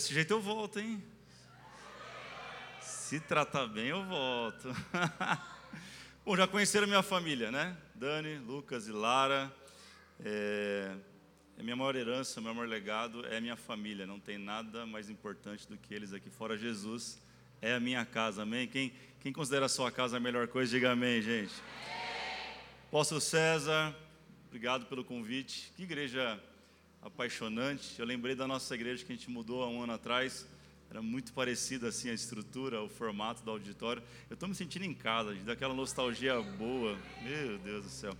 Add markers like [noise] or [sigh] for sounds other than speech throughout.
Desse jeito eu volto, hein? Se tratar bem, eu volto. [laughs] Bom, já conheceram minha família, né? Dani, Lucas e Lara. É, é minha maior herança, meu maior legado é minha família. Não tem nada mais importante do que eles aqui fora. Jesus é a minha casa, amém? Quem, quem considera a sua casa a melhor coisa, diga amém, gente. Apóstolo César, obrigado pelo convite. Que igreja apaixonante. Eu lembrei da nossa igreja que a gente mudou há um ano atrás. Era muito parecida assim a estrutura, o formato do auditório. Eu estou me sentindo em casa, daquela nostalgia boa. Meu Deus do céu.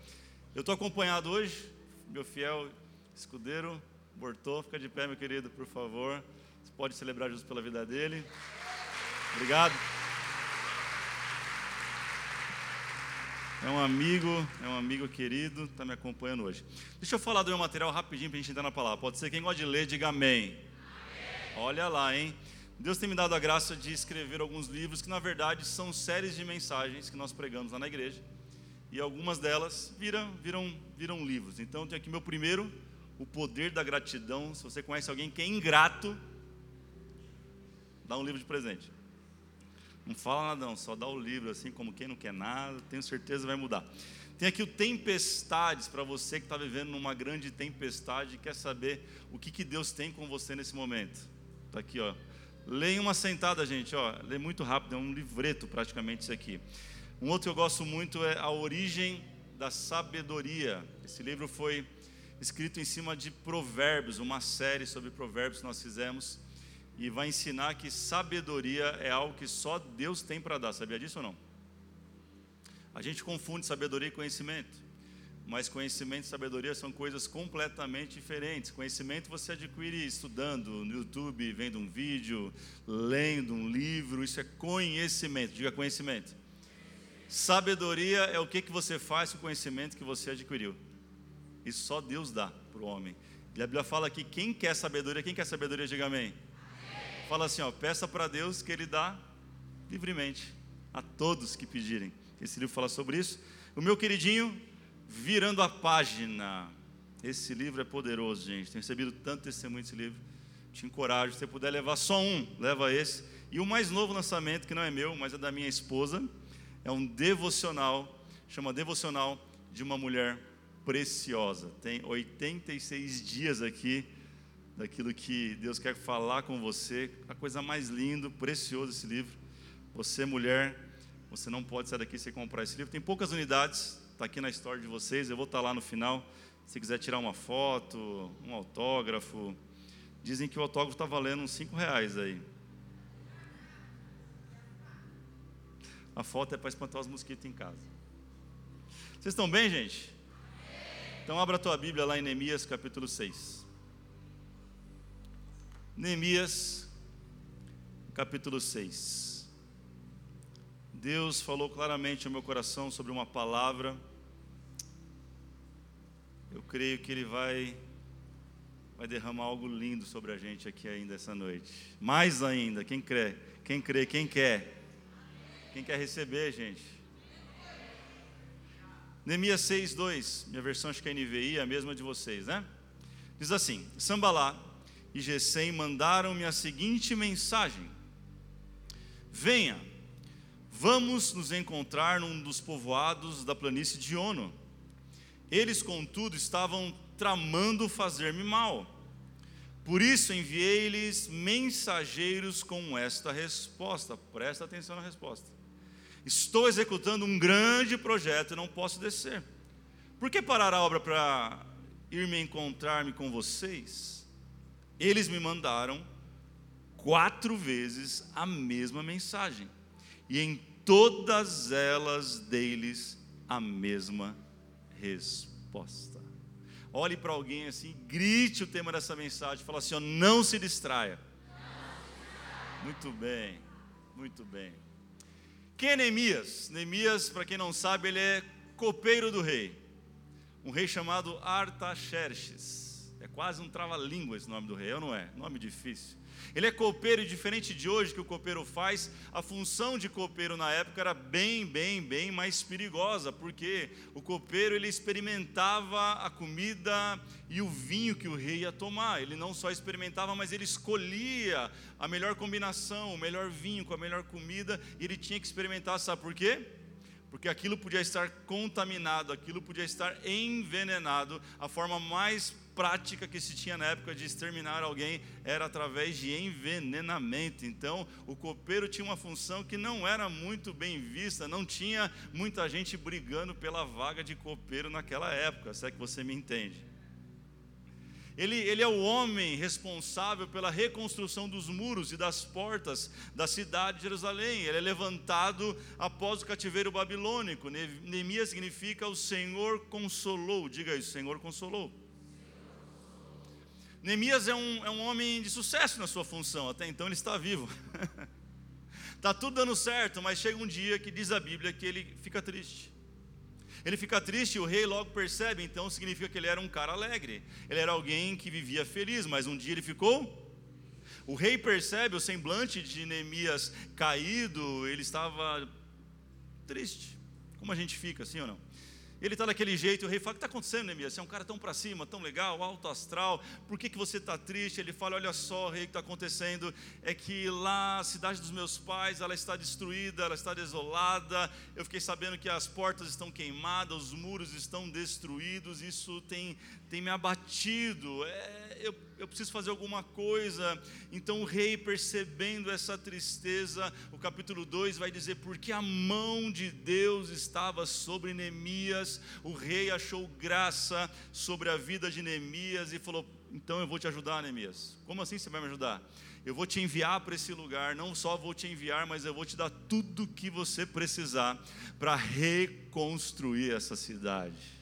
Eu estou acompanhado hoje, meu fiel escudeiro, Bortô. Fica de pé, meu querido, por favor. Você pode celebrar Jesus pela vida dele. Obrigado. É um amigo, é um amigo querido, está me acompanhando hoje. Deixa eu falar do meu material rapidinho para a gente entrar na palavra. Pode ser quem gosta de ler, diga amém. amém. Olha lá, hein? Deus tem me dado a graça de escrever alguns livros que, na verdade, são séries de mensagens que nós pregamos lá na igreja. E algumas delas viram, viram, viram livros. Então, eu tenho aqui meu primeiro, O Poder da Gratidão. Se você conhece alguém que é ingrato, dá um livro de presente. Não fala nada, não, só dá o livro, assim como quem não quer nada, tenho certeza vai mudar. Tem aqui o Tempestades, para você que está vivendo numa grande tempestade e quer saber o que, que Deus tem com você nesse momento. Está aqui, ó. Leia uma sentada, gente, ó. Lê muito rápido, é um livreto praticamente isso aqui. Um outro que eu gosto muito é A Origem da Sabedoria. Esse livro foi escrito em cima de provérbios, uma série sobre provérbios que nós fizemos e vai ensinar que sabedoria é algo que só Deus tem para dar. Sabia disso ou não? A gente confunde sabedoria e conhecimento, mas conhecimento e sabedoria são coisas completamente diferentes. Conhecimento você adquire estudando no YouTube, vendo um vídeo, lendo um livro, isso é conhecimento. Diga conhecimento. Sabedoria é o que, que você faz com o conhecimento que você adquiriu. Isso só Deus dá para o homem. E a Bíblia fala que quem quer sabedoria, quem quer sabedoria, diga amém fala assim: ó, peça para Deus que Ele dá livremente a todos que pedirem. Esse livro fala sobre isso. O meu queridinho, virando a página. Esse livro é poderoso, gente. Tenho recebido tanto testemunho desse livro. Te encorajo. Se você puder levar só um, leva esse. E o mais novo lançamento, que não é meu, mas é da minha esposa, é um devocional, chama Devocional de uma Mulher Preciosa. Tem 86 dias aqui daquilo que Deus quer falar com você. A coisa mais linda, precioso esse livro. Você, mulher, você não pode sair daqui sem comprar esse livro. Tem poucas unidades, está aqui na história de vocês. Eu vou estar tá lá no final. Se quiser tirar uma foto, um autógrafo. Dizem que o autógrafo está valendo uns 5 reais aí. A foto é para espantar os mosquitos em casa. Vocês estão bem, gente? Então abra a tua Bíblia lá em Neemias capítulo 6. Neemias, capítulo 6. Deus falou claramente ao meu coração sobre uma palavra. Eu creio que Ele vai, vai derramar algo lindo sobre a gente aqui ainda essa noite. Mais ainda, quem crê? Quem crê? Quem quer? Quem quer receber, gente? Neemias 6, 2, minha versão acho que é NVI, é a mesma de vocês, né? Diz assim: Sambalá, e Gesem mandaram-me a seguinte mensagem: Venha, vamos nos encontrar num dos povoados da planície de Ono. Eles, contudo, estavam tramando fazer-me mal. Por isso enviei-lhes mensageiros com esta resposta. Presta atenção na resposta. Estou executando um grande projeto e não posso descer. Por que parar a obra para ir me encontrar-me com vocês? Eles me mandaram quatro vezes a mesma mensagem, e em todas elas deles a mesma resposta. Olhe para alguém assim, grite o tema dessa mensagem, fala assim: ó, não se distraia. Muito bem, muito bem. Quem é Neemias? Neemias, para quem não sabe, ele é copeiro do rei, um rei chamado Artaxerxes. Quase um trava-língua esse nome do rei, não é? Nome difícil. Ele é copeiro e diferente de hoje que o copeiro faz, a função de copeiro na época era bem, bem, bem mais perigosa, porque o copeiro ele experimentava a comida e o vinho que o rei ia tomar. Ele não só experimentava, mas ele escolhia a melhor combinação, o melhor vinho com a melhor comida, e ele tinha que experimentar, sabe por quê? porque aquilo podia estar contaminado, aquilo podia estar envenenado. A forma mais prática que se tinha na época de exterminar alguém era através de envenenamento. Então, o copeiro tinha uma função que não era muito bem vista, não tinha muita gente brigando pela vaga de copeiro naquela época, se é que você me entende. Ele, ele, é o homem responsável pela reconstrução dos muros e das portas da cidade de Jerusalém. Ele é levantado após o cativeiro babilônico. Neemias significa o Senhor consolou. Diga isso, Senhor consolou. Neemias é um, é um homem de sucesso na sua função, até então ele está vivo. Está [laughs] tudo dando certo, mas chega um dia que diz a Bíblia que ele fica triste. Ele fica triste e o rei logo percebe, então significa que ele era um cara alegre. Ele era alguém que vivia feliz, mas um dia ele ficou. O rei percebe o semblante de Neemias caído, ele estava triste. Como a gente fica, assim ou não? Ele está daquele jeito, o rei fala: O que está acontecendo, Neemias? Você é um cara tão para cima, tão legal, alto astral, por que, que você está triste? Ele fala: Olha só, rei, o que está acontecendo é que lá a cidade dos meus pais ela está destruída, ela está desolada. Eu fiquei sabendo que as portas estão queimadas, os muros estão destruídos, isso tem, tem me abatido. É, eu, eu preciso fazer alguma coisa. Então o rei, percebendo essa tristeza, o capítulo 2 vai dizer: Porque a mão de Deus estava sobre Neemias, o rei achou graça sobre a vida de Neemias e falou: Então eu vou te ajudar, Neemias. Como assim você vai me ajudar? Eu vou te enviar para esse lugar, não só vou te enviar, mas eu vou te dar tudo o que você precisar para reconstruir essa cidade.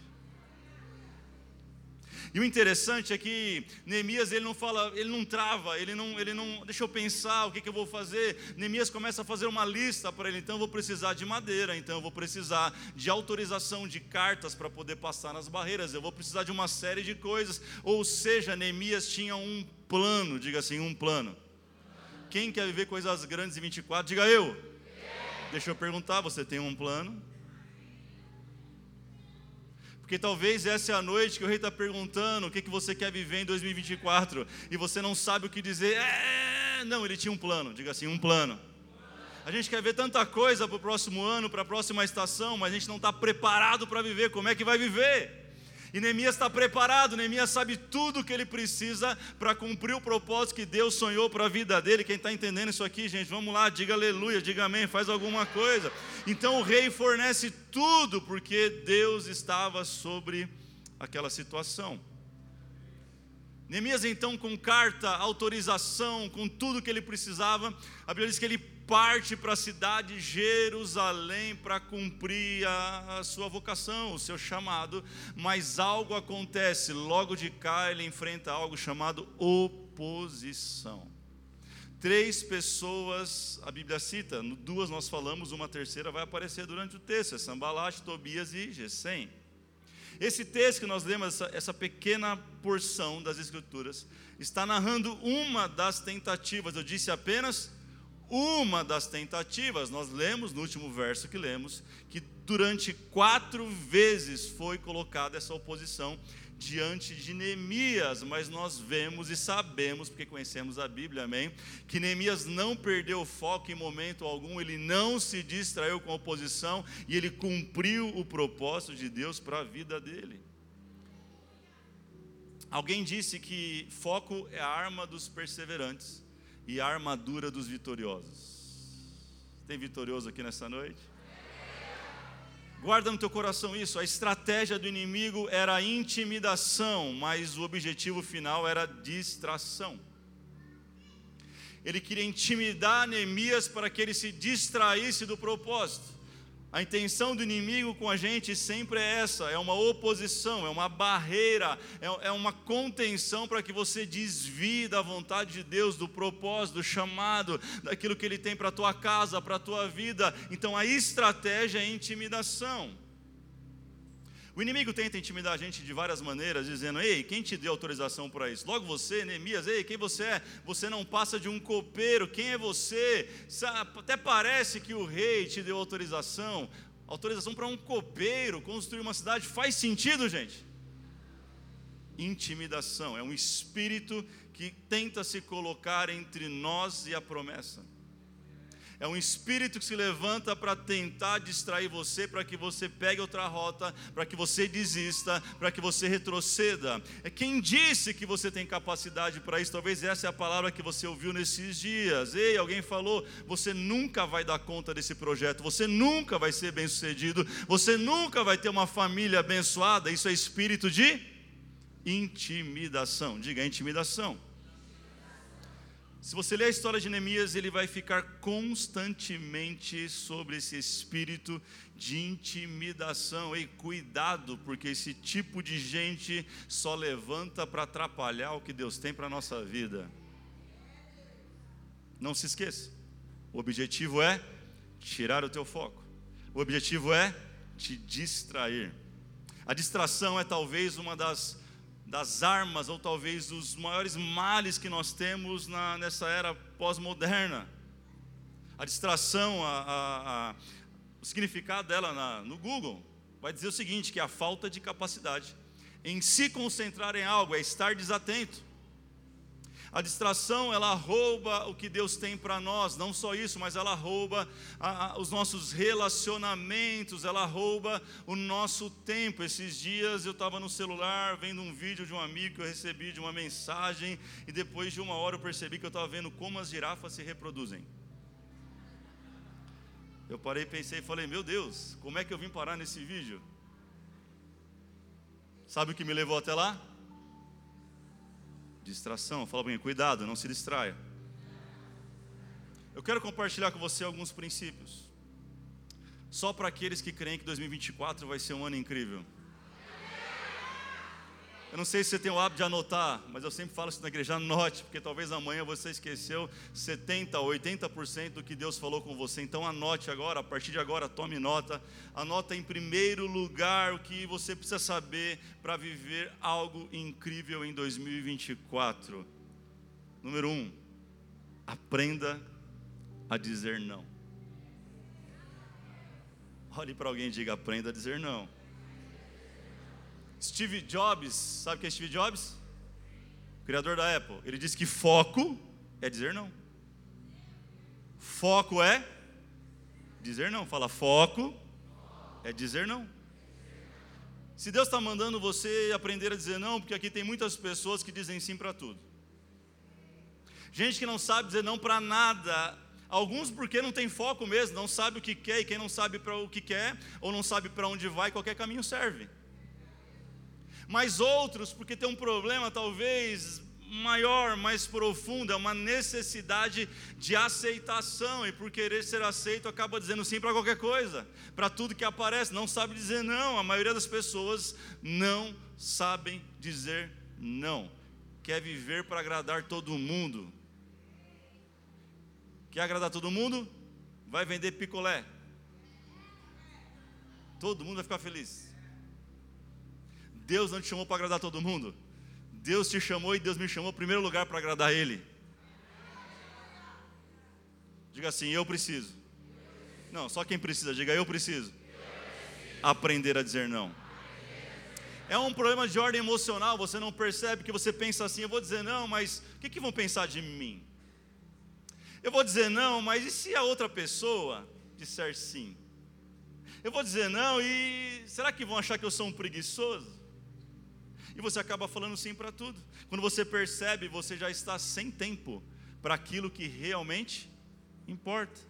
E o interessante é que Neemias ele não fala, ele não trava, ele não, ele não, deixa eu pensar o que, que eu vou fazer. Neemias começa a fazer uma lista para ele, então eu vou precisar de madeira, então eu vou precisar de autorização de cartas para poder passar nas barreiras, eu vou precisar de uma série de coisas. Ou seja, Neemias tinha um plano, diga assim, um plano. Quem quer viver coisas grandes em 24, diga eu. Deixa eu perguntar, você tem um plano? Porque talvez essa é a noite que o rei está perguntando o que, que você quer viver em 2024 e você não sabe o que dizer. É, não, ele tinha um plano, diga assim, um plano. A gente quer ver tanta coisa para o próximo ano, para a próxima estação, mas a gente não está preparado para viver. Como é que vai viver? E Neemias está preparado, Neemias sabe tudo o que ele precisa para cumprir o propósito que Deus sonhou para a vida dele. Quem está entendendo isso aqui, gente, vamos lá, diga aleluia, diga amém, faz alguma coisa. Então o rei fornece tudo, porque Deus estava sobre aquela situação. Neemias, então, com carta, autorização, com tudo que ele precisava, a Bíblia diz que ele parte para a cidade de Jerusalém para cumprir a, a, sua vocação, o seu chamado, mas algo acontece, logo de cá ele enfrenta algo chamado oposição. Três pessoas, a Bíblia cita, duas nós falamos, uma terceira vai aparecer durante o texto, é Sambalat, Tobias e Gesem. Esse texto que nós lemos, essa, essa pequena porção das Escrituras, está narrando uma das tentativas, eu disse apenas uma das tentativas, nós lemos no último verso que lemos, que durante quatro vezes foi colocada essa oposição diante de Neemias, mas nós vemos e sabemos, porque conhecemos a Bíblia, amém, que Neemias não perdeu foco em momento algum, ele não se distraiu com a oposição e ele cumpriu o propósito de Deus para a vida dele. Alguém disse que foco é a arma dos perseverantes e a armadura dos vitoriosos. Tem vitorioso aqui nessa noite? Guarda no teu coração isso. A estratégia do inimigo era intimidação, mas o objetivo final era distração. Ele queria intimidar Neemias para que ele se distraísse do propósito. A intenção do inimigo com a gente sempre é essa: é uma oposição, é uma barreira, é, é uma contenção para que você desvie da vontade de Deus, do propósito, do chamado, daquilo que Ele tem para a tua casa, para a tua vida. Então a estratégia é a intimidação. O inimigo tenta intimidar a gente de várias maneiras, dizendo: Ei, quem te deu autorização para isso? Logo você, Neemias, ei, quem você é? Você não passa de um copeiro, quem é você? Até parece que o rei te deu autorização. Autorização para um copeiro construir uma cidade faz sentido, gente? Intimidação é um espírito que tenta se colocar entre nós e a promessa. É um espírito que se levanta para tentar distrair você, para que você pegue outra rota, para que você desista, para que você retroceda. É quem disse que você tem capacidade para isso. Talvez essa é a palavra que você ouviu nesses dias. Ei, alguém falou: você nunca vai dar conta desse projeto, você nunca vai ser bem-sucedido, você nunca vai ter uma família abençoada. Isso é espírito de intimidação. Diga intimidação. Se você ler a história de Neemias, ele vai ficar constantemente sobre esse espírito de intimidação. E cuidado, porque esse tipo de gente só levanta para atrapalhar o que Deus tem para a nossa vida. Não se esqueça. O objetivo é tirar o teu foco. O objetivo é te distrair. A distração é talvez uma das das armas, ou talvez dos maiores males que nós temos na, nessa era pós-moderna. A distração, a, a, a, o significado dela na, no Google vai dizer o seguinte: que a falta de capacidade em se concentrar em algo é estar desatento. A distração, ela rouba o que Deus tem para nós, não só isso, mas ela rouba a, a, os nossos relacionamentos, ela rouba o nosso tempo. Esses dias eu estava no celular vendo um vídeo de um amigo que eu recebi de uma mensagem, e depois de uma hora eu percebi que eu estava vendo como as girafas se reproduzem. Eu parei, pensei e falei: Meu Deus, como é que eu vim parar nesse vídeo? Sabe o que me levou até lá? Distração. Fala bem, cuidado, não se distraia. Eu quero compartilhar com você alguns princípios. Só para aqueles que creem que 2024 vai ser um ano incrível. Eu não sei se você tem o hábito de anotar, mas eu sempre falo isso na igreja, anote, porque talvez amanhã você esqueceu 70 ou 80% do que Deus falou com você. Então anote agora, a partir de agora, tome nota. Anota em primeiro lugar o que você precisa saber para viver algo incrível em 2024. Número um, aprenda a dizer não. Olhe para alguém e diga: aprenda a dizer não. Steve Jobs, sabe o que é Steve Jobs? criador da Apple. Ele disse que foco é dizer não. Foco é dizer não. Fala, foco é dizer não. Se Deus está mandando você aprender a dizer não, porque aqui tem muitas pessoas que dizem sim para tudo. Gente que não sabe dizer não para nada. Alguns porque não tem foco mesmo, não sabe o que quer, e quem não sabe para o que quer, ou não sabe para onde vai, qualquer caminho serve mas outros porque tem um problema talvez maior, mais profundo, é uma necessidade de aceitação, e por querer ser aceito acaba dizendo sim para qualquer coisa, para tudo que aparece, não sabe dizer não. A maioria das pessoas não sabem dizer não, quer viver para agradar todo mundo. Quer agradar todo mundo? Vai vender picolé. Todo mundo vai ficar feliz. Deus não te chamou para agradar todo mundo. Deus te chamou e Deus me chamou em primeiro lugar para agradar Ele. Diga assim: Eu preciso. Não, só quem precisa, diga eu preciso. Aprender a dizer não. É um problema de ordem emocional, você não percebe que você pensa assim: eu vou dizer não, mas o que, que vão pensar de mim? Eu vou dizer não, mas e se a outra pessoa disser sim? Eu vou dizer não e será que vão achar que eu sou um preguiçoso? E você acaba falando sim para tudo. Quando você percebe, você já está sem tempo para aquilo que realmente importa.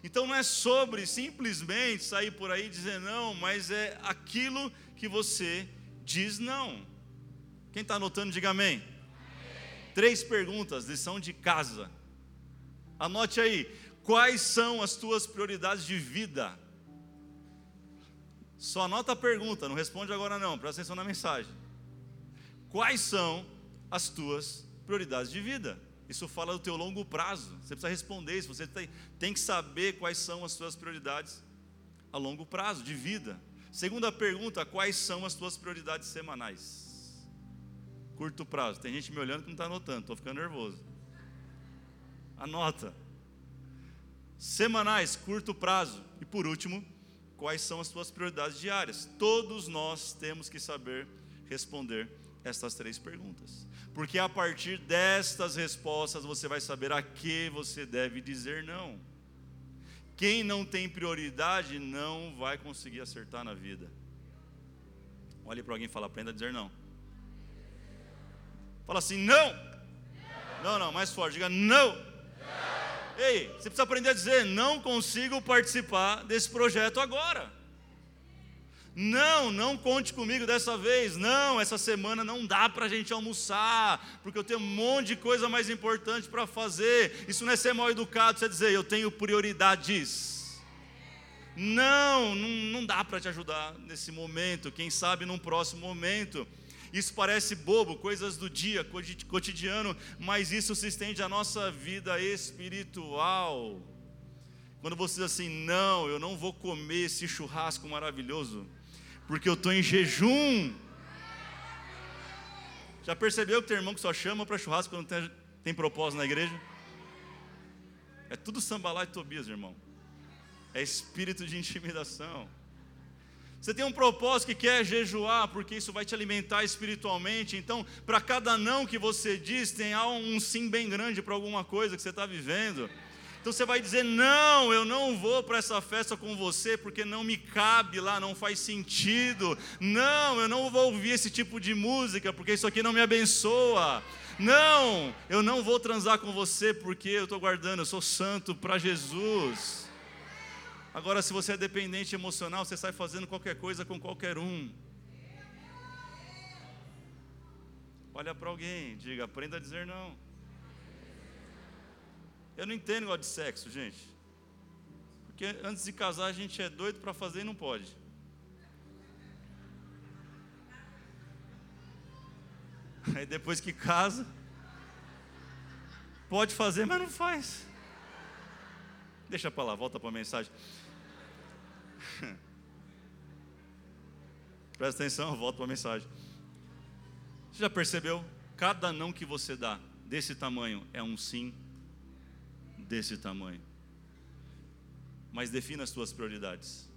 Então não é sobre simplesmente sair por aí dizer não, mas é aquilo que você diz não. Quem está anotando, diga amém. amém. Três perguntas, lição de casa. Anote aí, quais são as tuas prioridades de vida? Só anota a pergunta, não responde agora não, presta atenção na mensagem quais são as tuas prioridades de vida. Isso fala do teu longo prazo. Você precisa responder isso. Você tem, tem que saber quais são as suas prioridades a longo prazo de vida. Segunda pergunta: quais são as tuas prioridades semanais? Curto prazo. Tem gente me olhando que não está anotando, estou ficando nervoso. Anota. Semanais, curto prazo. E por último, quais são as tuas prioridades diárias? Todos nós temos que saber responder estas três perguntas. Porque a partir destas respostas você vai saber a que você deve dizer não. Quem não tem prioridade não vai conseguir acertar na vida. Olhe para alguém e fala, aprenda a dizer não. Fala assim, não. Não, não, mais forte, diga não. não. Ei, você precisa aprender a dizer, não consigo participar desse projeto agora. Não, não conte comigo dessa vez. Não, essa semana não dá para a gente almoçar, porque eu tenho um monte de coisa mais importante para fazer. Isso não é ser mal educado, você dizer, eu tenho prioridades. Não, não, não dá para te ajudar nesse momento. Quem sabe num próximo momento. Isso parece bobo, coisas do dia, cotidiano, mas isso se estende à nossa vida espiritual. Quando você diz assim, não, eu não vou comer esse churrasco maravilhoso porque eu estou em jejum. Já percebeu que tem irmão que só chama para churrasco quando tem, tem propósito na igreja? É tudo sambalá e Tobias, irmão. É espírito de intimidação. Você tem um propósito que quer jejuar, porque isso vai te alimentar espiritualmente. Então, para cada não que você diz, tem um sim bem grande para alguma coisa que você está vivendo. Então você vai dizer: Não, eu não vou para essa festa com você porque não me cabe lá, não faz sentido. Não, eu não vou ouvir esse tipo de música porque isso aqui não me abençoa. Não, eu não vou transar com você porque eu estou guardando, eu sou santo para Jesus. Agora, se você é dependente emocional, você sai fazendo qualquer coisa com qualquer um. Olha para alguém, diga: aprenda a dizer não. Eu não entendo negócio de sexo, gente. Porque antes de casar a gente é doido para fazer e não pode. [laughs] Aí depois que casa, pode fazer, mas não faz. Deixa para lá, volta para a mensagem. [laughs] Presta atenção, volta para a mensagem. Você já percebeu? Cada não que você dá desse tamanho é um sim desse tamanho. Mas defina as tuas prioridades.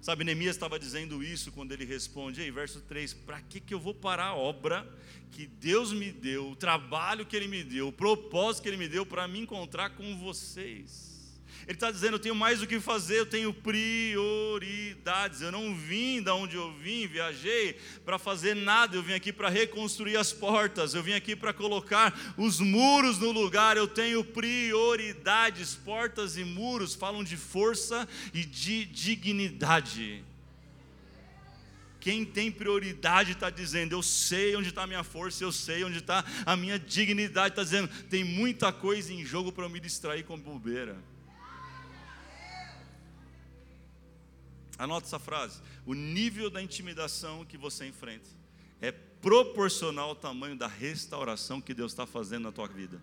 Sabe, Neemias estava dizendo isso quando ele responde, aí, verso 3: para que, que eu vou parar a obra que Deus me deu, o trabalho que Ele me deu, o propósito que Ele me deu para me encontrar com vocês? Ele está dizendo: eu tenho mais o que fazer, eu tenho prioridades. Eu não vim da onde eu vim, viajei para fazer nada, eu vim aqui para reconstruir as portas, eu vim aqui para colocar os muros no lugar. Eu tenho prioridades. Portas e muros falam de força e de dignidade. Quem tem prioridade está dizendo: Eu sei onde está a minha força, eu sei onde está a minha dignidade. Está dizendo: Tem muita coisa em jogo para eu me distrair com bobeira. Anota essa frase. O nível da intimidação que você enfrenta é proporcional ao tamanho da restauração que Deus está fazendo na tua vida.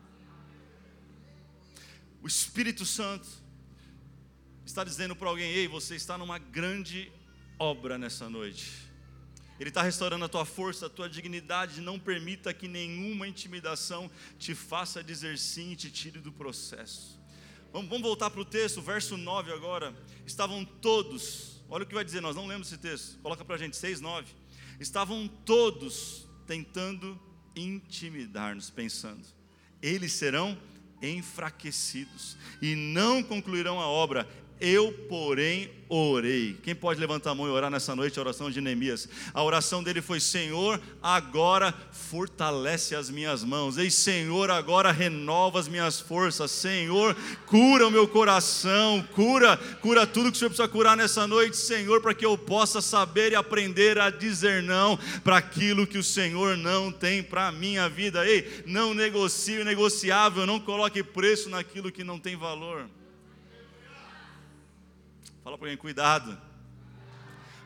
O Espírito Santo está dizendo para alguém: ei, você está numa grande obra nessa noite. Ele está restaurando a tua força, a tua dignidade. Não permita que nenhuma intimidação te faça dizer sim e te tire do processo. Vamos, vamos voltar para o texto, verso 9 agora. Estavam todos Olha o que vai dizer, nós não lemos esse texto. Coloca para a gente, 6, 9. Estavam todos tentando intimidar-nos, pensando: eles serão enfraquecidos e não concluirão a obra. Eu, porém, orei. Quem pode levantar a mão e orar nessa noite a oração de Neemias? A oração dele foi: Senhor, agora fortalece as minhas mãos. Ei, Senhor, agora renova as minhas forças. Senhor, cura o meu coração, cura, cura tudo que o Senhor precisa curar nessa noite, Senhor, para que eu possa saber e aprender a dizer não para aquilo que o Senhor não tem para a minha vida. Ei, não negocie o negociável, não coloque preço naquilo que não tem valor. Fala para alguém, cuidado.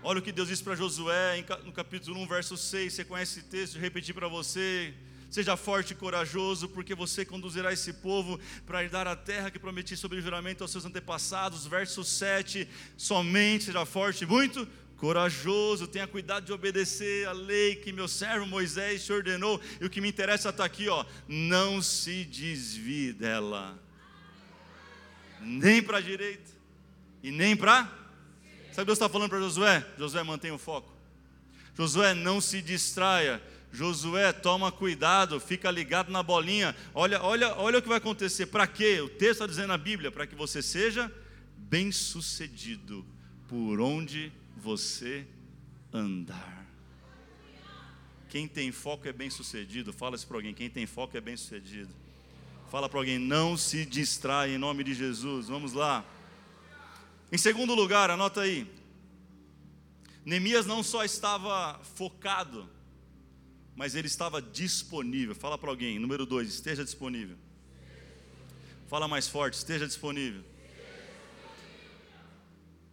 Olha o que Deus disse para Josué no capítulo 1, verso 6. Você conhece esse texto? Eu repetir para você. Seja forte e corajoso, porque você conduzirá esse povo para herdar a terra que prometi sobre o juramento aos seus antepassados. Verso 7. Somente seja forte e muito corajoso, tenha cuidado de obedecer a lei que meu servo Moisés te ordenou. E o que me interessa está aqui, ó, não se desvie dela, nem para a direita e nem para. Sabe o que Deus está falando para Josué? Josué, mantenha o foco. Josué, não se distraia. Josué, toma cuidado, fica ligado na bolinha. Olha, olha, olha o que vai acontecer. Para quê? O texto está dizendo na Bíblia, para que você seja bem-sucedido por onde você andar. Quem tem foco é bem-sucedido. Fala isso para alguém. Quem tem foco é bem-sucedido. Fala para alguém, não se distrai em nome de Jesus. Vamos lá. Em segundo lugar, anota aí. Neemias não só estava focado, mas ele estava disponível. Fala para alguém, número dois, esteja disponível. Fala mais forte, esteja disponível.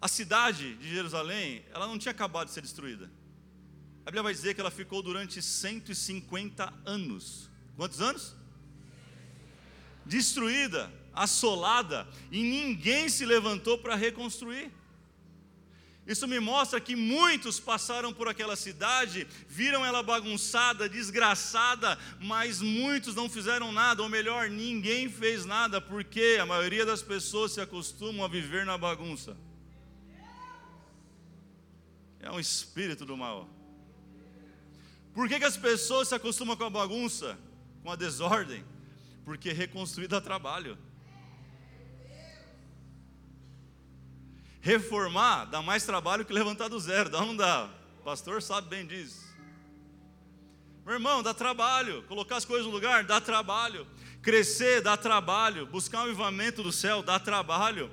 A cidade de Jerusalém, ela não tinha acabado de ser destruída. A Bíblia vai dizer que ela ficou durante 150 anos. Quantos anos? Destruída, assolada, e ninguém se levantou para reconstruir. Isso me mostra que muitos passaram por aquela cidade, viram ela bagunçada, desgraçada, mas muitos não fizeram nada, ou melhor, ninguém fez nada, porque a maioria das pessoas se acostumam a viver na bagunça. É um espírito do mal. Por que, que as pessoas se acostumam com a bagunça, com a desordem? Porque reconstruir dá trabalho. Reformar dá mais trabalho que levantar do zero, dá ou não dá? O pastor sabe bem disso. Meu irmão, dá trabalho. Colocar as coisas no lugar dá trabalho. Crescer dá trabalho. Buscar um avivamento do céu dá trabalho.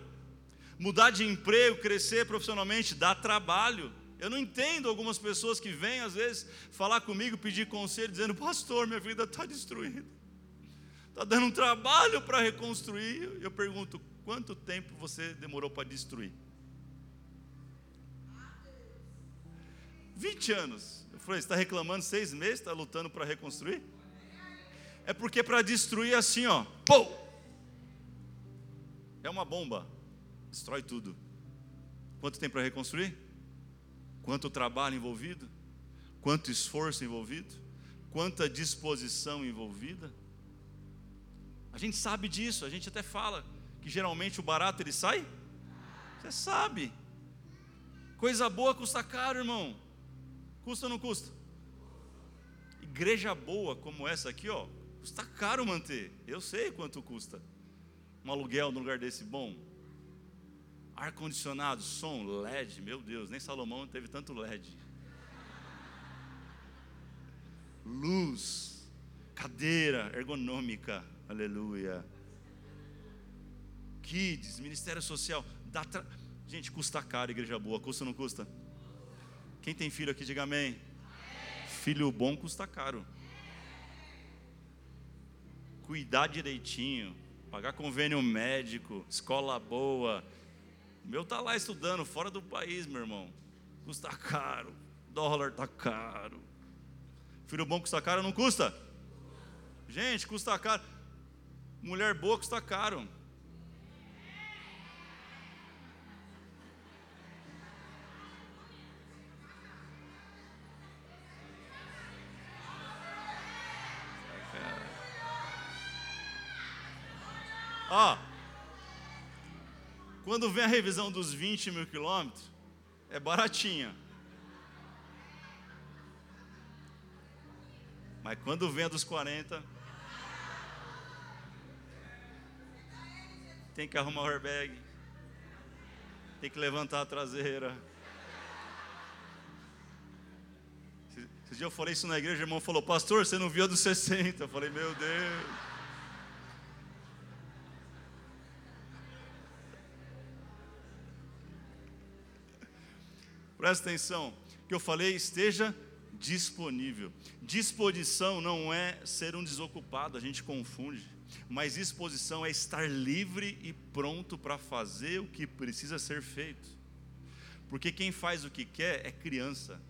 Mudar de emprego, crescer profissionalmente dá trabalho. Eu não entendo algumas pessoas que vêm às vezes falar comigo, pedir conselho, dizendo: Pastor, minha vida está destruída. Está dando um trabalho para reconstruir. Eu pergunto: quanto tempo você demorou para destruir? 20 anos. Eu falei, você está reclamando seis meses, está lutando para reconstruir? É porque para destruir assim, ó, pô! É uma bomba, destrói tudo. Quanto tempo para reconstruir? Quanto trabalho envolvido? Quanto esforço envolvido? Quanta disposição envolvida? A gente sabe disso, a gente até fala que geralmente o barato ele sai. Você sabe. Coisa boa custa caro, irmão. Custa ou não custa? Igreja boa como essa aqui, ó, custa caro manter. Eu sei quanto custa. Um aluguel no lugar desse bom. Ar condicionado, som, LED, meu Deus, nem Salomão teve tanto LED. Luz, cadeira ergonômica, aleluia. Kids, Ministério Social, dá tra... gente, custa caro igreja boa, custa ou não custa? Quem tem filho aqui, diga amém. Filho bom custa caro. Cuidar direitinho, pagar convênio médico, escola boa. O meu tá lá estudando fora do país, meu irmão. Custa caro. Dólar tá caro. Filho bom custa caro, não custa? Gente, custa caro. Mulher boa custa caro. Ó, quando vem a revisão dos 20 mil quilômetros, é baratinha. Mas quando vem a dos 40, tem que arrumar o airbag, tem que levantar a traseira. Esse dia eu falei isso na igreja, o irmão falou, pastor, você não viu a dos 60? Eu falei, meu Deus. Presta atenção, que eu falei, esteja disponível. Disposição não é ser um desocupado, a gente confunde. Mas disposição é estar livre e pronto para fazer o que precisa ser feito. Porque quem faz o que quer é criança.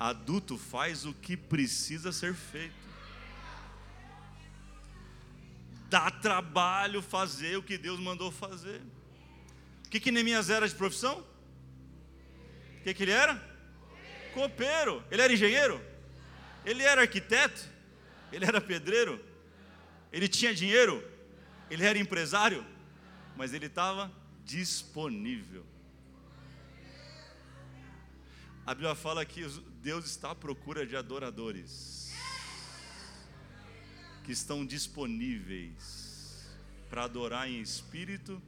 Adulto faz o que precisa ser feito. Dá trabalho fazer o que Deus mandou fazer. O que, que Neemias era de profissão? O que, que ele era? Copeiro. Ele era engenheiro? Ele era arquiteto? Ele era pedreiro? Ele tinha dinheiro? Ele era empresário? Mas ele estava disponível. A Bíblia fala que Deus está à procura de adoradores que estão disponíveis para adorar em espírito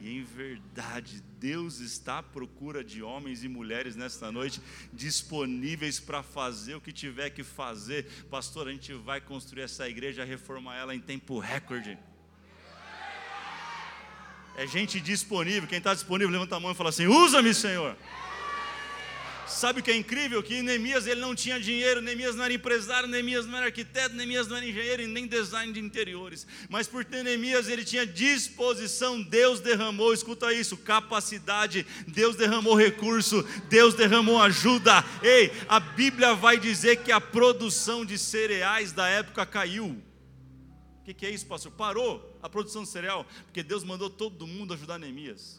e em verdade, Deus está à procura de homens e mulheres nesta noite, disponíveis para fazer o que tiver que fazer. Pastor, a gente vai construir essa igreja, reformar ela em tempo recorde. É gente disponível. Quem está disponível, levanta a mão e fala assim: Usa-me, Senhor. Sabe o que é incrível? Que Neemias ele não tinha dinheiro, Neemias não era empresário, Neemias não era arquiteto, Neemias não era engenheiro e nem design de interiores. Mas por ter Neemias ele tinha disposição, Deus derramou, escuta isso, capacidade, Deus derramou recurso, Deus derramou ajuda. Ei, a Bíblia vai dizer que a produção de cereais da época caiu. O que, que é isso, pastor? Parou a produção de cereal, porque Deus mandou todo mundo ajudar Neemias.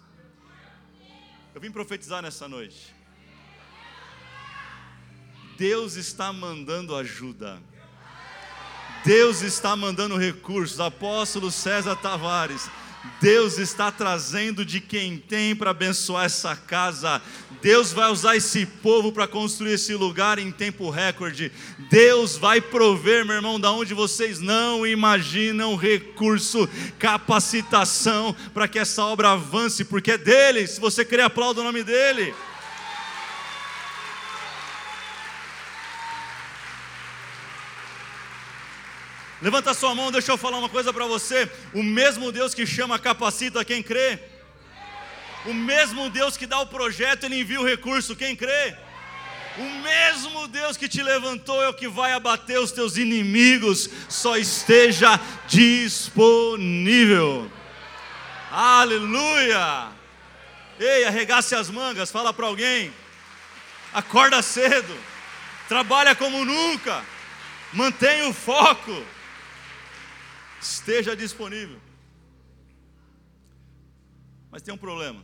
Eu vim profetizar nessa noite Deus está mandando ajuda. Deus está mandando recursos. Apóstolo César Tavares. Deus está trazendo de quem tem para abençoar essa casa. Deus vai usar esse povo para construir esse lugar em tempo recorde. Deus vai prover, meu irmão, da onde vocês não imaginam recurso, capacitação para que essa obra avance, porque é dele. Se você quer aplaudir o nome dele. Levanta sua mão, deixa eu falar uma coisa para você. O mesmo Deus que chama, capacita quem crê. O mesmo Deus que dá o projeto, ele envia o recurso, quem crê? O mesmo Deus que te levantou é o que vai abater os teus inimigos, só esteja disponível. Aleluia! Ei, arregace as mangas, fala para alguém. Acorda cedo, trabalha como nunca, mantenha o foco esteja disponível. Mas tem um problema.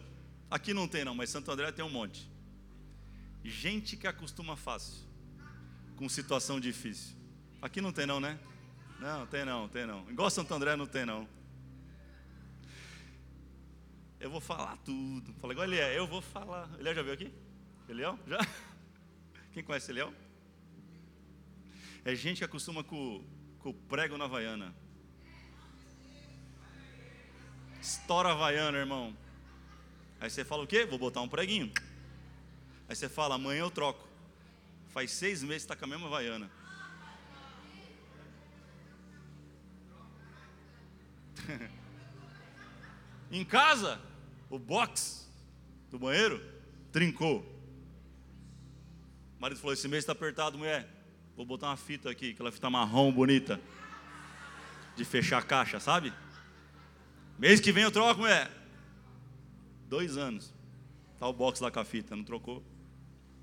Aqui não tem não, mas Santo André tem um monte. Gente que acostuma fácil com situação difícil. Aqui não tem não, né? Não, tem não, tem não. Igual Santo André não tem não. Eu vou falar tudo. Fala igual ele é, eu vou falar. Eliel já veio aqui? Eliel? Já? [laughs] Quem conhece Eliel? É gente que acostuma com, com o prego na Havaiana. Estoura Havaiana, irmão. Aí você fala o quê? Vou botar um preguinho. Aí você fala, amanhã eu troco. Faz seis meses que está com a mesma Havaiana. [laughs] em casa, o box do banheiro trincou. O marido falou: Esse mês está apertado, mulher. Vou botar uma fita aqui, aquela fita marrom bonita, de fechar a caixa, sabe? Mês que vem eu troco, mulher. Dois anos. Tá o box lá com a fita, não trocou?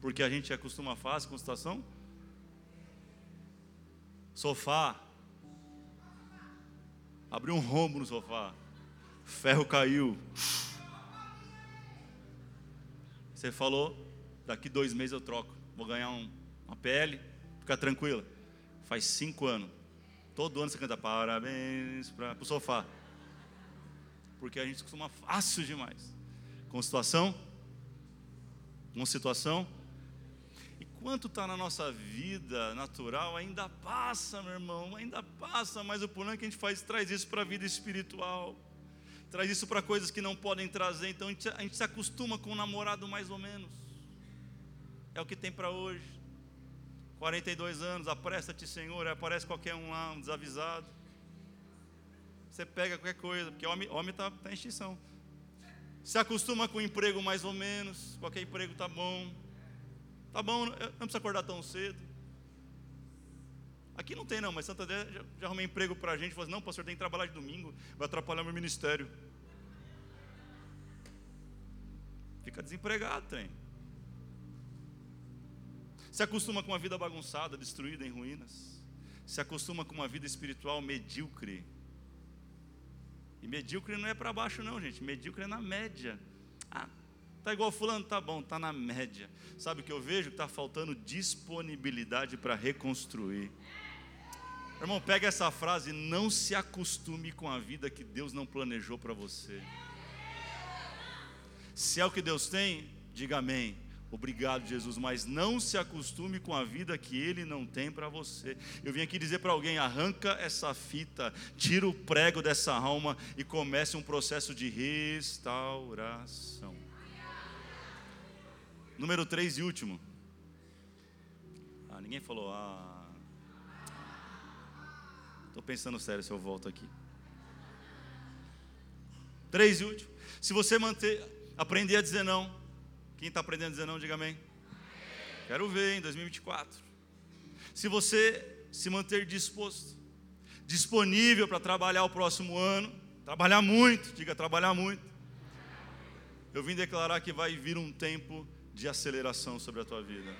Porque a gente acostuma fácil com situação. Sofá. Abriu um rombo no sofá. Ferro caiu. Você falou, daqui dois meses eu troco. Vou ganhar um, uma pele, fica tranquila. Faz cinco anos. Todo ano você canta parabéns para o sofá porque a gente costuma fácil demais com situação, com situação. E quanto está na nossa vida natural, ainda passa, meu irmão, ainda passa, mas o problema é que a gente faz, traz isso para a vida espiritual, traz isso para coisas que não podem trazer, então a gente, a gente se acostuma com o namorado mais ou menos, é o que tem para hoje. 42 anos, apresta-te, Senhor, aparece qualquer um lá, um desavisado você pega qualquer coisa, porque homem está tá em extinção. Se acostuma com o emprego mais ou menos, qualquer emprego está bom. Tá bom, não precisa acordar tão cedo. Aqui não tem não, mas Santa André já, já arrumei emprego para a gente. Falou assim, não, pastor, tem que trabalhar de domingo, vai atrapalhar meu ministério. Fica desempregado, tem. Se acostuma com uma vida bagunçada, destruída em ruínas. Se acostuma com uma vida espiritual medíocre, e medíocre não é para baixo, não, gente. Medíocre é na média. Ah, Tá igual fulano, tá bom, tá na média. Sabe o que eu vejo? Que está faltando disponibilidade para reconstruir. Irmão, pega essa frase, não se acostume com a vida que Deus não planejou para você. Se é o que Deus tem, diga amém. Obrigado, Jesus, mas não se acostume com a vida que Ele não tem para você. Eu vim aqui dizer para alguém: arranca essa fita, tira o prego dessa alma e comece um processo de restauração. Número 3 e último. Ah, ninguém falou, ah. Estou pensando sério se eu volto aqui. Três e último. Se você manter, aprender a dizer não, quem está aprendendo a dizer não, diga amém. Quero ver em 2024. Se você se manter disposto, disponível para trabalhar o próximo ano, trabalhar muito, diga trabalhar muito. Eu vim declarar que vai vir um tempo de aceleração sobre a tua vida.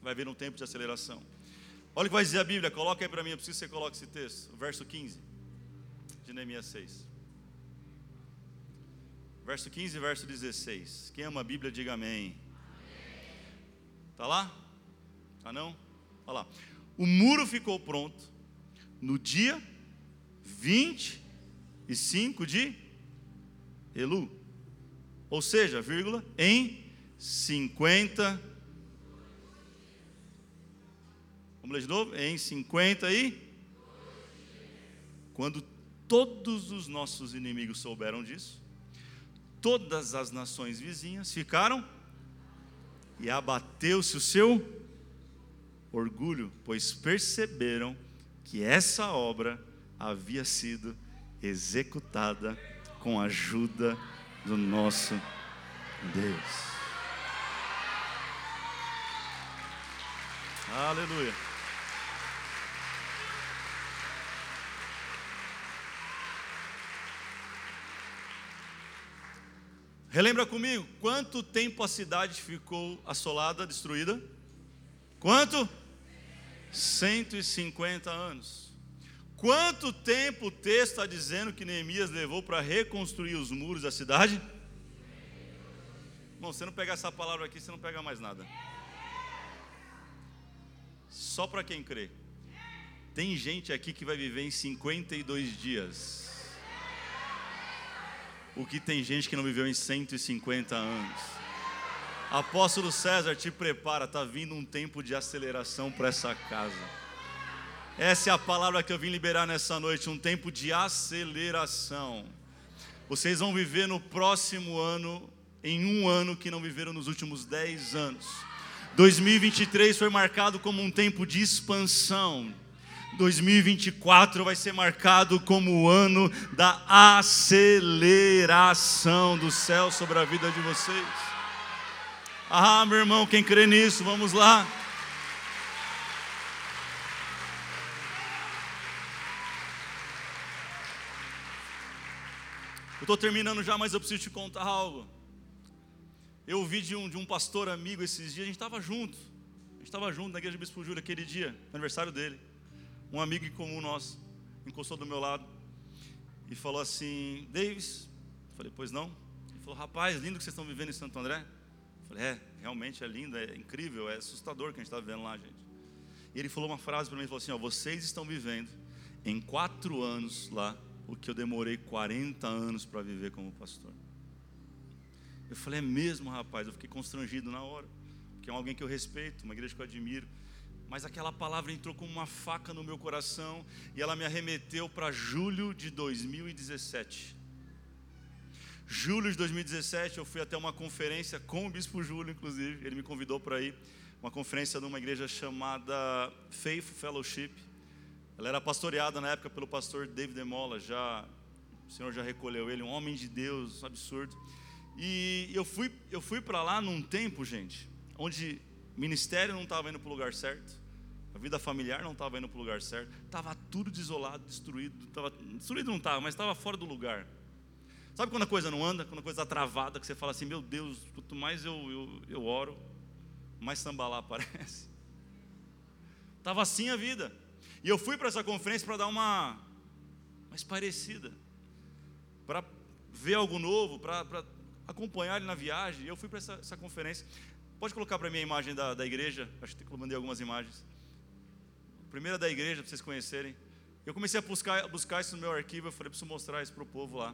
Vai vir um tempo de aceleração. Olha o que vai dizer a Bíblia, coloca aí para mim, eu preciso que você coloque esse texto, verso 15 de Neemias 6. Verso 15 e verso 16. Quem ama a Bíblia, diga amém. Está lá? Está não? Olha lá. O muro ficou pronto no dia 25 de Elu. Ou seja, vírgula, em 50. Vamos ler de novo? Em 50 e. Quando todos os nossos inimigos souberam disso, todas as nações vizinhas ficaram e abateu-se o seu orgulho, pois perceberam que essa obra havia sido executada com a ajuda do nosso Deus. Aleluia. Relembra comigo, quanto tempo a cidade ficou assolada, destruída? Quanto? 150 anos. Quanto tempo o texto está dizendo que Neemias levou para reconstruir os muros da cidade? Bom, você não pegar essa palavra aqui, você não pega mais nada. Só para quem crê. Tem gente aqui que vai viver em 52 dias o que tem gente que não viveu em 150 anos. Apóstolo César, te prepara, está vindo um tempo de aceleração para essa casa. Essa é a palavra que eu vim liberar nessa noite, um tempo de aceleração. Vocês vão viver no próximo ano, em um ano que não viveram nos últimos 10 anos. 2023 foi marcado como um tempo de expansão, 2024 vai ser marcado como o ano da aceleração do céu sobre a vida de vocês. Ah, meu irmão, quem crê nisso, vamos lá. Eu estou terminando já, mas eu preciso te contar algo. Eu ouvi de um, de um pastor amigo esses dias, a gente estava junto. A gente estava junto na igreja de Bispo Júlio aquele dia, aniversário dele um amigo em comum nosso encostou do meu lado e falou assim: Davis, falei, pois não? Ele falou, rapaz, lindo que vocês estão vivendo em Santo André. falei, é, realmente é lindo, é incrível, é assustador que a gente está vivendo lá, gente. E ele falou uma frase para mim, ele falou assim: ó, vocês estão vivendo em quatro anos lá o que eu demorei 40 anos para viver como pastor. Eu falei, é mesmo, rapaz? Eu fiquei constrangido na hora, porque é alguém que eu respeito, uma igreja que eu admiro mas aquela palavra entrou como uma faca no meu coração e ela me arremeteu para julho de 2017. Julho de 2017, eu fui até uma conferência com o bispo Júlio, inclusive, ele me convidou para ir, uma conferência numa igreja chamada Faith Fellowship. Ela era pastoreada na época pelo pastor David Demola, já o Senhor já recolheu ele, um homem de Deus, absurdo. E eu fui, eu fui para lá num tempo, gente, onde ministério não estava indo para o lugar certo, a vida familiar não estava indo para o lugar certo, estava tudo desolado, destruído, tava, destruído não estava, mas estava fora do lugar. Sabe quando a coisa não anda, quando a coisa está travada, que você fala assim, meu Deus, quanto mais eu, eu, eu oro, mais sambalá aparece. [laughs] Estava assim a vida. E eu fui para essa conferência para dar uma mais parecida, para ver algo novo, para acompanhar ele na viagem. E eu fui para essa, essa, conferência. Pode colocar para mim a imagem da, da igreja? Acho que eu mandei algumas imagens. primeira da igreja, para vocês conhecerem. Eu comecei a buscar, a buscar isso no meu arquivo. Eu falei, preciso mostrar isso para o povo lá,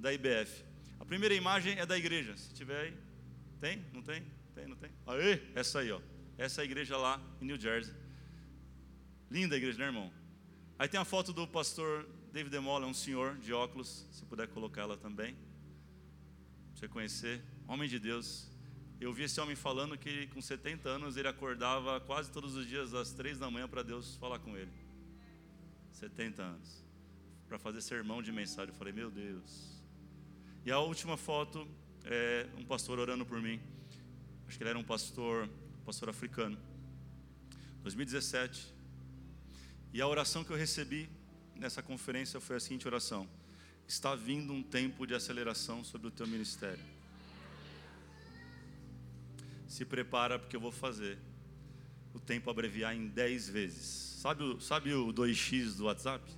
da IBF. A primeira imagem é da igreja. Se tiver aí. Tem? Não tem? Tem, não tem? Aê! Essa aí, ó. Essa é a igreja lá em New Jersey. Linda a igreja, né, irmão? Aí tem a foto do pastor David Demola, um senhor de óculos. Se puder colocar ela também. Pra você conhecer. Homem de Deus. Eu vi esse homem falando que com 70 anos ele acordava quase todos os dias às três da manhã para Deus falar com ele. 70 anos. Para fazer sermão de mensagem. Eu falei, meu Deus. E a última foto é um pastor orando por mim. Acho que ele era um pastor, pastor africano. 2017. E a oração que eu recebi nessa conferência foi a seguinte oração: Está vindo um tempo de aceleração sobre o teu ministério. Se prepara porque eu vou fazer o tempo abreviar em 10 vezes. Sabe o, sabe o 2x do WhatsApp?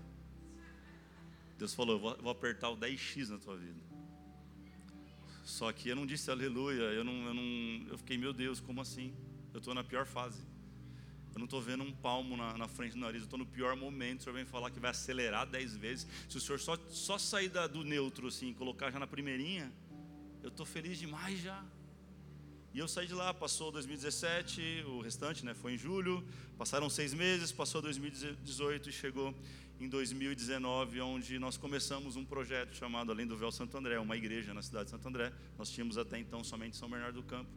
Deus falou: eu vou, vou apertar o 10x na tua vida. Só que eu não disse aleluia, eu não, eu não, eu fiquei, meu Deus, como assim? Eu estou na pior fase. Eu não estou vendo um palmo na, na, frente do nariz, eu estou no pior momento. O senhor vem falar que vai acelerar dez vezes. Se o senhor só, só sair da, do neutro assim, colocar já na primeirinha, eu estou feliz demais já. E eu saí de lá, passou 2017, o restante né, foi em julho, passaram seis meses, passou 2018 e chegou em 2019, onde nós começamos um projeto chamado Além do Véu Santo André, uma igreja na cidade de Santo André. Nós tínhamos até então somente São Bernardo do Campo.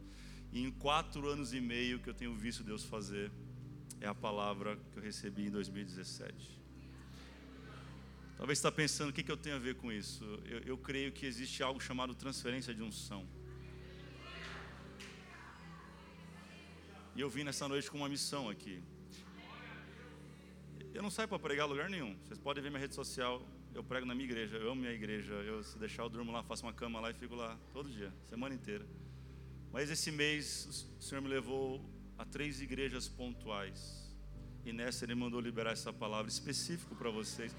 E em quatro anos e meio que eu tenho visto Deus fazer, é a palavra que eu recebi em 2017. Talvez está pensando, o que, que eu tenho a ver com isso? Eu, eu creio que existe algo chamado transferência de unção. E eu vim nessa noite com uma missão aqui. Eu não saio para pregar lugar nenhum. Vocês podem ver minha rede social. Eu prego na minha igreja. Eu amo minha igreja. Eu, se deixar, eu durmo lá, faço uma cama lá e fico lá todo dia, semana inteira. Mas esse mês, o Senhor me levou a três igrejas pontuais. E nessa Ele mandou liberar essa palavra específico para vocês.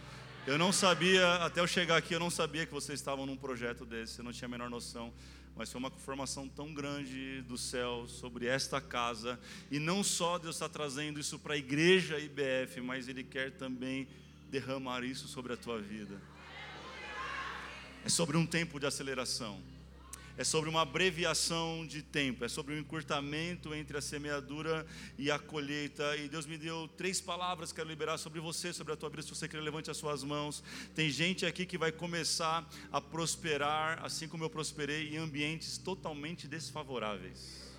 Eu não sabia, até eu chegar aqui, eu não sabia que vocês estavam num projeto desse. Eu não tinha a menor noção mas foi uma formação tão grande do céu sobre esta casa. E não só Deus está trazendo isso para a igreja IBF, mas Ele quer também derramar isso sobre a tua vida. É sobre um tempo de aceleração é sobre uma abreviação de tempo, é sobre um encurtamento entre a semeadura e a colheita. E Deus me deu três palavras que quero liberar sobre você, sobre a tua vida. Se você quer, levante as suas mãos. Tem gente aqui que vai começar a prosperar, assim como eu prosperei, em ambientes totalmente desfavoráveis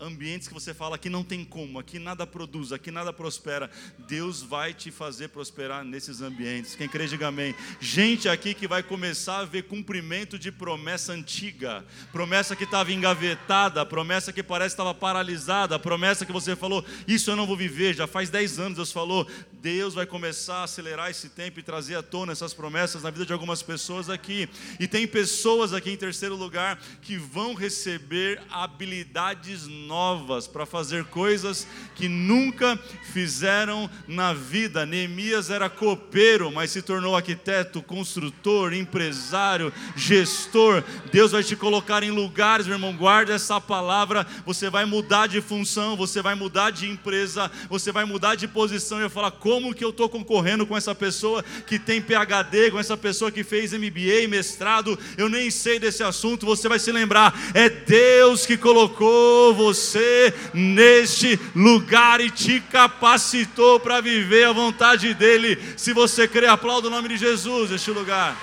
ambientes que você fala que não tem como, aqui nada produz, aqui nada prospera. Deus vai te fazer prosperar nesses ambientes. Quem crê, diga amém. Gente aqui que vai começar a ver cumprimento de promessa antiga, promessa que estava engavetada, promessa que parece estava paralisada, promessa que você falou, isso eu não vou viver, já faz 10 anos Deus falou, Deus vai começar a acelerar esse tempo e trazer à tona essas promessas na vida de algumas pessoas aqui. E tem pessoas aqui em terceiro lugar que vão receber habilidades novas para fazer coisas que nunca fizeram na vida. Neemias era copeiro, mas se tornou arquiteto, construtor, empresário, gestor. Deus vai te colocar em lugares, meu irmão, guarda essa palavra. Você vai mudar de função, você vai mudar de empresa, você vai mudar de posição. Eu falar, como que eu estou concorrendo com essa pessoa que tem PhD, com essa pessoa que fez MBA, mestrado, eu nem sei desse assunto. Você vai se lembrar, é Deus que colocou você neste lugar e te capacitou para viver a vontade dEle. Se você crê, aplauda o nome de Jesus este lugar.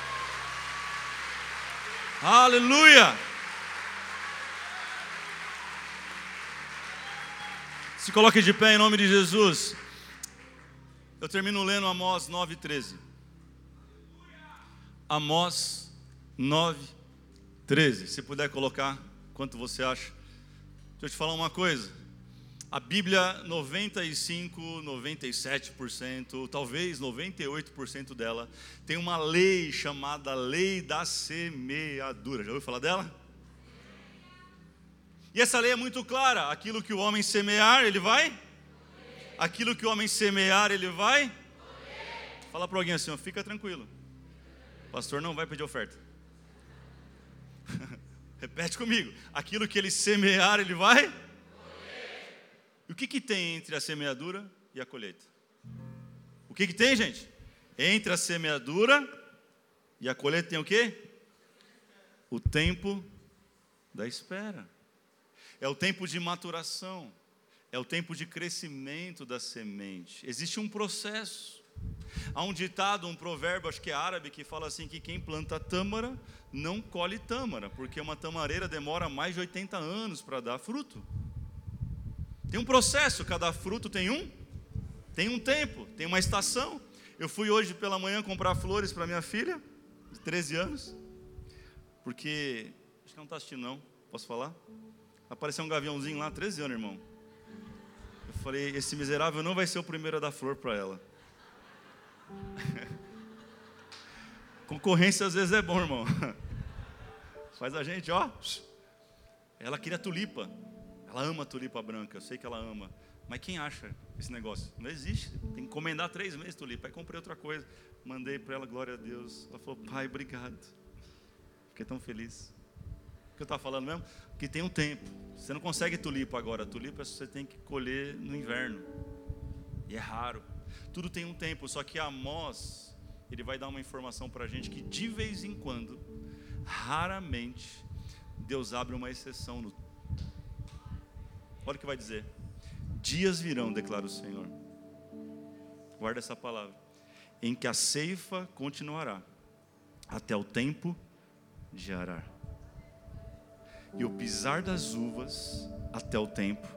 Aleluia! Se coloque de pé em nome de Jesus. Eu termino lendo Amós 9,13. Amós 9,13. Se puder colocar, quanto você acha? Deixa eu te falar uma coisa. A Bíblia, 95, 97%, talvez 98% dela, tem uma lei chamada Lei da Semeadura. Já ouviu falar dela? E essa lei é muito clara: aquilo que o homem semear, ele vai? Aquilo que o homem semear, ele vai? Fala para alguém assim: ó, fica tranquilo. O pastor não vai pedir oferta. [laughs] Repete comigo. Aquilo que ele semear, ele vai? E o que, que tem entre a semeadura e a colheita? O que, que tem, gente? Entre a semeadura e a colheita tem o quê? O tempo da espera. É o tempo de maturação. É o tempo de crescimento da semente. Existe um processo. Há um ditado, um provérbio, acho que é árabe, que fala assim: que quem planta tâmara não colhe tâmara, porque uma tamareira demora mais de 80 anos para dar fruto. Tem um processo, cada fruto tem um, tem um tempo, tem uma estação. Eu fui hoje pela manhã comprar flores para minha filha, de 13 anos, porque. Acho que não está assistindo, não. Posso falar? Apareceu um gaviãozinho lá, 13 anos, irmão. Falei: esse miserável não vai ser o primeiro a dar flor para ela. [laughs] Concorrência às vezes é bom, irmão. [laughs] Faz a gente, ó. Ela queria tulipa. Ela ama tulipa branca, eu sei que ela ama. Mas quem acha esse negócio? Não existe. Tem que encomendar três meses tulipa. Aí comprei outra coisa. Mandei para ela, glória a Deus. Ela falou, pai, obrigado. Fiquei tão feliz. Que eu estava falando mesmo? Que tem um tempo. Você não consegue tulipa agora. Tulipa você tem que colher no inverno. E é raro. Tudo tem um tempo. Só que Amós, ele vai dar uma informação para a gente que de vez em quando, raramente, Deus abre uma exceção no Olha o que vai dizer. Dias virão, declara o Senhor. Guarda essa palavra. Em que a ceifa continuará até o tempo de arar. E o pisar das uvas até o tempo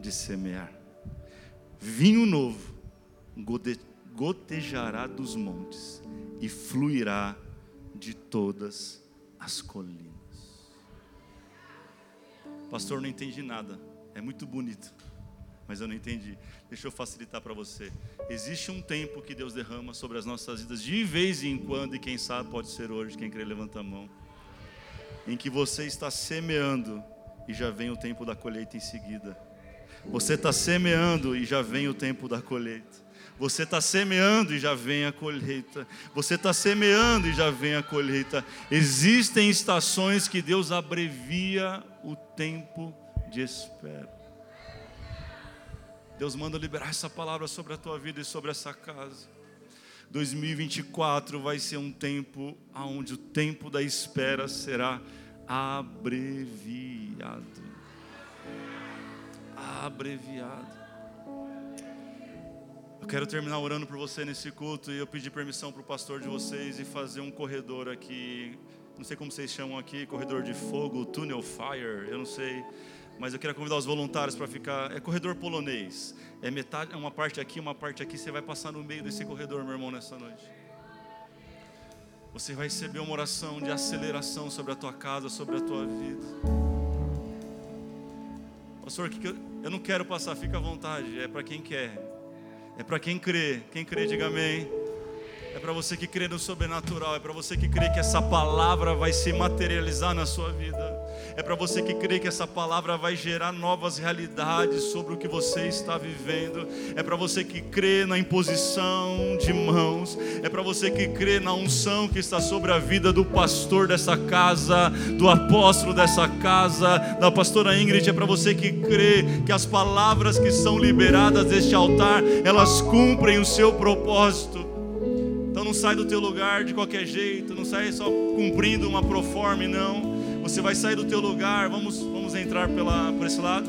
de semear. Vinho novo gotejará dos montes e fluirá de todas as colinas. Pastor, não entendi nada. É muito bonito, mas eu não entendi. Deixa eu facilitar para você. Existe um tempo que Deus derrama sobre as nossas vidas, de vez em quando, e quem sabe pode ser hoje, quem crê, levanta a mão. Em que você está semeando e já vem o tempo da colheita em seguida. Você está semeando e já vem o tempo da colheita. Você está semeando e já vem a colheita. Você está semeando e já vem a colheita. Existem estações que Deus abrevia o tempo de espera. Deus manda liberar essa palavra sobre a tua vida e sobre essa casa. 2024 vai ser um tempo onde o tempo da espera será abreviado. Abreviado. Eu quero terminar orando por você nesse culto e eu pedi permissão para o pastor de vocês e fazer um corredor aqui. Não sei como vocês chamam aqui, corredor de fogo, tunnel fire, eu não sei mas eu quero convidar os voluntários para ficar. É corredor polonês. É metade, é uma parte aqui, uma parte aqui. Você vai passar no meio desse corredor, meu irmão, nessa noite. Você vai receber uma oração de aceleração sobre a tua casa, sobre a tua vida. Pastor, eu não quero passar, fica à vontade. É para quem quer. É para quem crê. Quem crê, diga amém. É para você que crê no sobrenatural. É para você que crê que essa palavra vai se materializar na sua vida. É para você que crê que essa palavra vai gerar novas realidades sobre o que você está vivendo. É para você que crê na imposição de mãos. É para você que crê na unção que está sobre a vida do pastor dessa casa, do apóstolo dessa casa, da pastora Ingrid. É para você que crê que as palavras que são liberadas deste altar, elas cumprem o seu propósito. Não sai do teu lugar de qualquer jeito, não sai só cumprindo uma proforme, não você vai sair do teu lugar. Vamos, vamos entrar pela, por esse lado.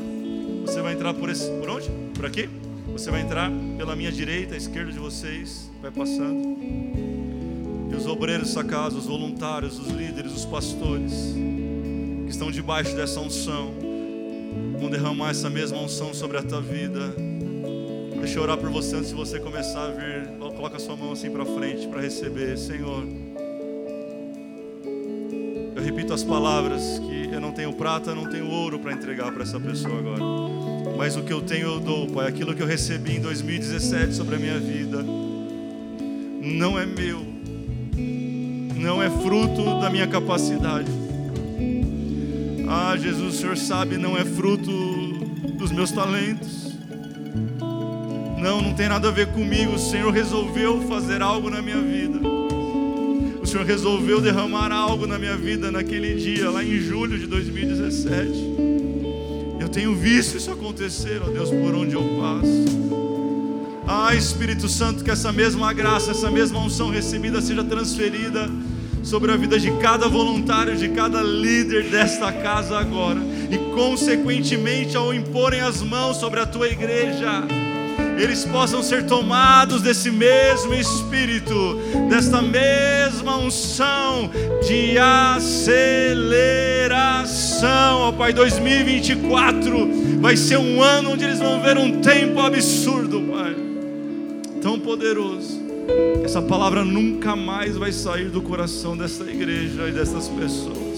Você vai entrar por esse, por onde? Por aqui. Você vai entrar pela minha direita, a esquerda de vocês, vai passando. E os obreiros dessa casa, os voluntários, os líderes, os pastores, que estão debaixo dessa unção, vão derramar essa mesma unção sobre a tua vida. Deixa eu orar por você antes de você começar a vir. Coloca a sua mão assim para frente para receber, Senhor repito as palavras que eu não tenho prata, não tenho ouro para entregar para essa pessoa agora. Mas o que eu tenho eu dou, Pai. Aquilo que eu recebi em 2017 sobre a minha vida não é meu, não é fruto da minha capacidade. Ah, Jesus, o Senhor sabe, não é fruto dos meus talentos. Não, não tem nada a ver comigo. O Senhor resolveu fazer algo na minha vida. Senhor resolveu derramar algo na minha vida naquele dia, lá em julho de 2017. Eu tenho visto isso acontecer, ó Deus, por onde eu passo. Ah, Espírito Santo, que essa mesma graça, essa mesma unção recebida seja transferida sobre a vida de cada voluntário, de cada líder desta casa agora, e consequentemente, ao imporem as mãos sobre a tua igreja, eles possam ser tomados desse mesmo espírito, desta mesma unção de aceleração. Ó Pai, 2024 vai ser um ano onde eles vão ver um tempo absurdo, Pai, tão poderoso. Essa palavra nunca mais vai sair do coração dessa igreja e dessas pessoas.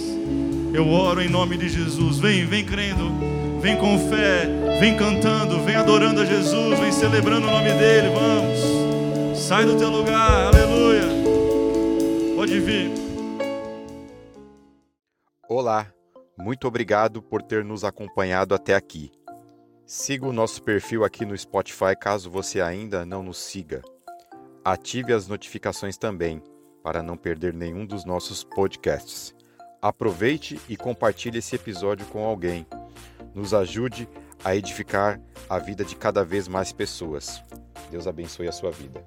Eu oro em nome de Jesus. Vem, vem crendo, vem com fé, vem cantando, vem adorando a Jesus, vem celebrando o nome dEle. Vamos, sai do teu lugar, aleluia. Pode vir. Olá, muito obrigado por ter nos acompanhado até aqui. Siga o nosso perfil aqui no Spotify caso você ainda não nos siga. Ative as notificações também, para não perder nenhum dos nossos podcasts. Aproveite e compartilhe esse episódio com alguém. Nos ajude a edificar a vida de cada vez mais pessoas. Deus abençoe a sua vida.